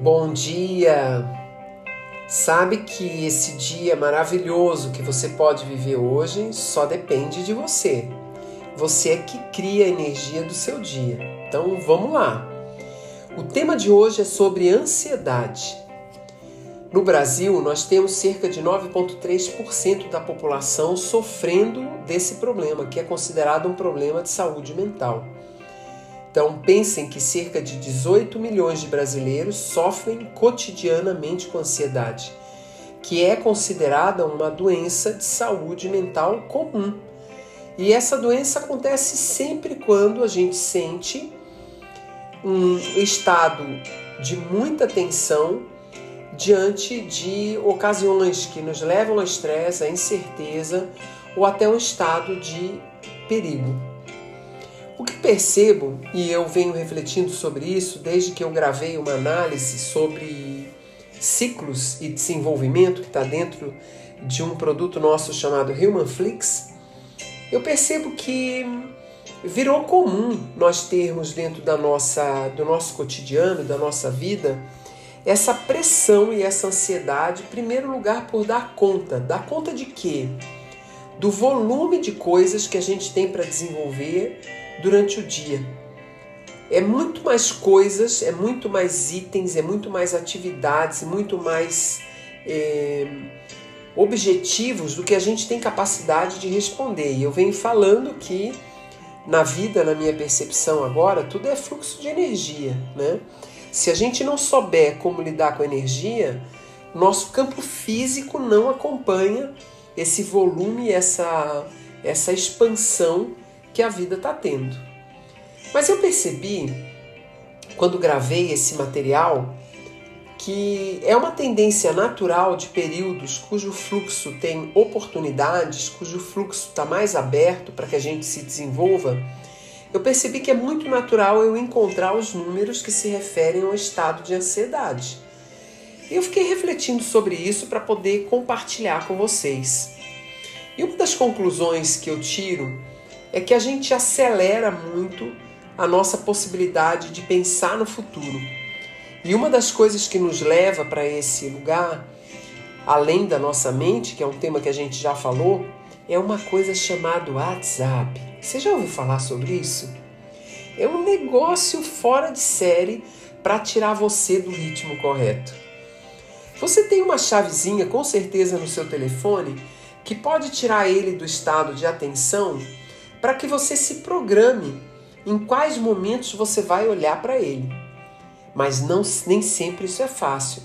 Bom dia! Sabe que esse dia maravilhoso que você pode viver hoje só depende de você. Você é que cria a energia do seu dia. Então vamos lá! O tema de hoje é sobre ansiedade. No Brasil, nós temos cerca de 9,3% da população sofrendo desse problema, que é considerado um problema de saúde mental. Então, pensem que cerca de 18 milhões de brasileiros sofrem cotidianamente com ansiedade, que é considerada uma doença de saúde mental comum. E essa doença acontece sempre quando a gente sente um estado de muita tensão diante de ocasiões que nos levam ao estresse, à incerteza ou até um estado de perigo. Percebo, e eu venho refletindo sobre isso desde que eu gravei uma análise sobre ciclos e desenvolvimento que está dentro de um produto nosso chamado Human Flix, eu percebo que virou comum nós termos dentro da nossa, do nosso cotidiano, da nossa vida, essa pressão e essa ansiedade, em primeiro lugar, por dar conta. Dar conta de quê? Do volume de coisas que a gente tem para desenvolver durante o dia. É muito mais coisas, é muito mais itens, é muito mais atividades, muito mais é, objetivos do que a gente tem capacidade de responder. E eu venho falando que na vida, na minha percepção agora, tudo é fluxo de energia, né? Se a gente não souber como lidar com a energia, nosso campo físico não acompanha esse volume, essa, essa expansão que a vida está tendo. Mas eu percebi, quando gravei esse material, que é uma tendência natural de períodos cujo fluxo tem oportunidades, cujo fluxo está mais aberto para que a gente se desenvolva. Eu percebi que é muito natural eu encontrar os números que se referem ao estado de ansiedade. Eu fiquei refletindo sobre isso para poder compartilhar com vocês. E uma das conclusões que eu tiro é que a gente acelera muito a nossa possibilidade de pensar no futuro. E uma das coisas que nos leva para esse lugar, além da nossa mente, que é um tema que a gente já falou, é uma coisa chamada WhatsApp. Você já ouviu falar sobre isso? É um negócio fora de série para tirar você do ritmo correto. Você tem uma chavezinha com certeza no seu telefone que pode tirar ele do estado de atenção para que você se programe em quais momentos você vai olhar para ele. Mas não, nem sempre isso é fácil,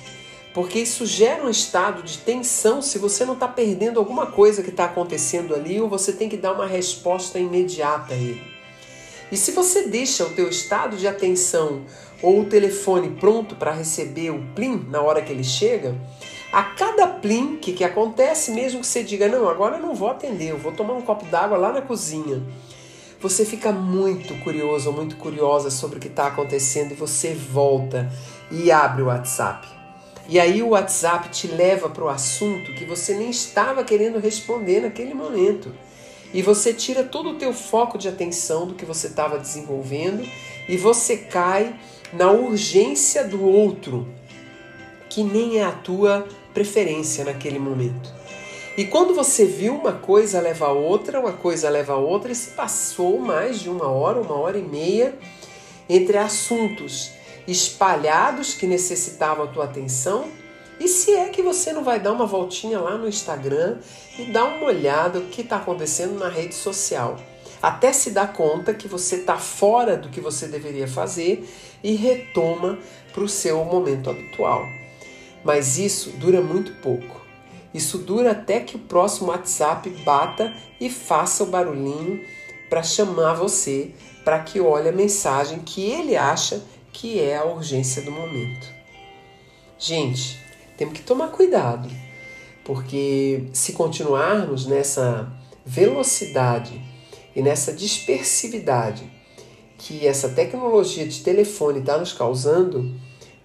porque isso gera um estado de tensão se você não está perdendo alguma coisa que está acontecendo ali ou você tem que dar uma resposta imediata a ele. E se você deixa o teu estado de atenção ou o telefone pronto para receber o plim na hora que ele chega, a cada que, que acontece, mesmo que você diga, não, agora eu não vou atender, eu vou tomar um copo d'água lá na cozinha. Você fica muito curioso ou muito curiosa sobre o que está acontecendo e você volta e abre o WhatsApp. E aí o WhatsApp te leva para o assunto que você nem estava querendo responder naquele momento. E você tira todo o teu foco de atenção do que você estava desenvolvendo e você cai na urgência do outro, que nem é a tua preferência naquele momento. E quando você viu uma coisa leva a outra, uma coisa leva a outra, e se passou mais de uma hora, uma hora e meia entre assuntos espalhados que necessitavam a tua atenção. E se é que você não vai dar uma voltinha lá no Instagram e dar uma olhada no que está acontecendo na rede social, até se dar conta que você está fora do que você deveria fazer e retoma para o seu momento habitual. Mas isso dura muito pouco. Isso dura até que o próximo WhatsApp bata e faça o barulhinho para chamar você para que olhe a mensagem que ele acha que é a urgência do momento. Gente, temos que tomar cuidado, porque se continuarmos nessa velocidade e nessa dispersividade que essa tecnologia de telefone está nos causando,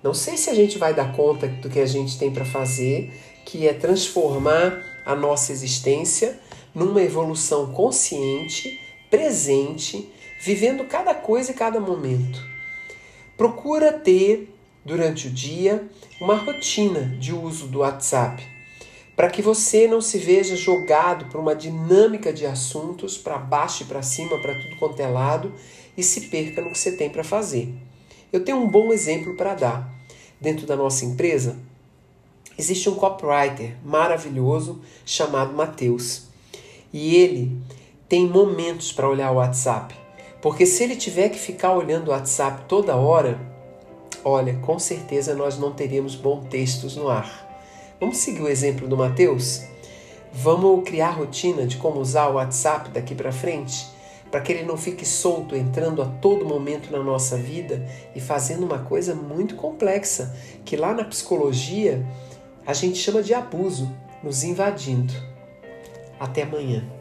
não sei se a gente vai dar conta do que a gente tem para fazer, que é transformar a nossa existência numa evolução consciente, presente, vivendo cada coisa e cada momento. Procura ter durante o dia uma rotina de uso do WhatsApp, para que você não se veja jogado por uma dinâmica de assuntos para baixo e para cima, para tudo quanto é lado e se perca no que você tem para fazer. Eu tenho um bom exemplo para dar. Dentro da nossa empresa, existe um copywriter maravilhoso chamado Matheus. E ele tem momentos para olhar o WhatsApp. Porque se ele tiver que ficar olhando o WhatsApp toda hora, olha, com certeza nós não teríamos bons textos no ar. Vamos seguir o exemplo do Mateus? Vamos criar rotina de como usar o WhatsApp daqui para frente? Para que ele não fique solto, entrando a todo momento na nossa vida e fazendo uma coisa muito complexa, que lá na psicologia a gente chama de abuso, nos invadindo. Até amanhã.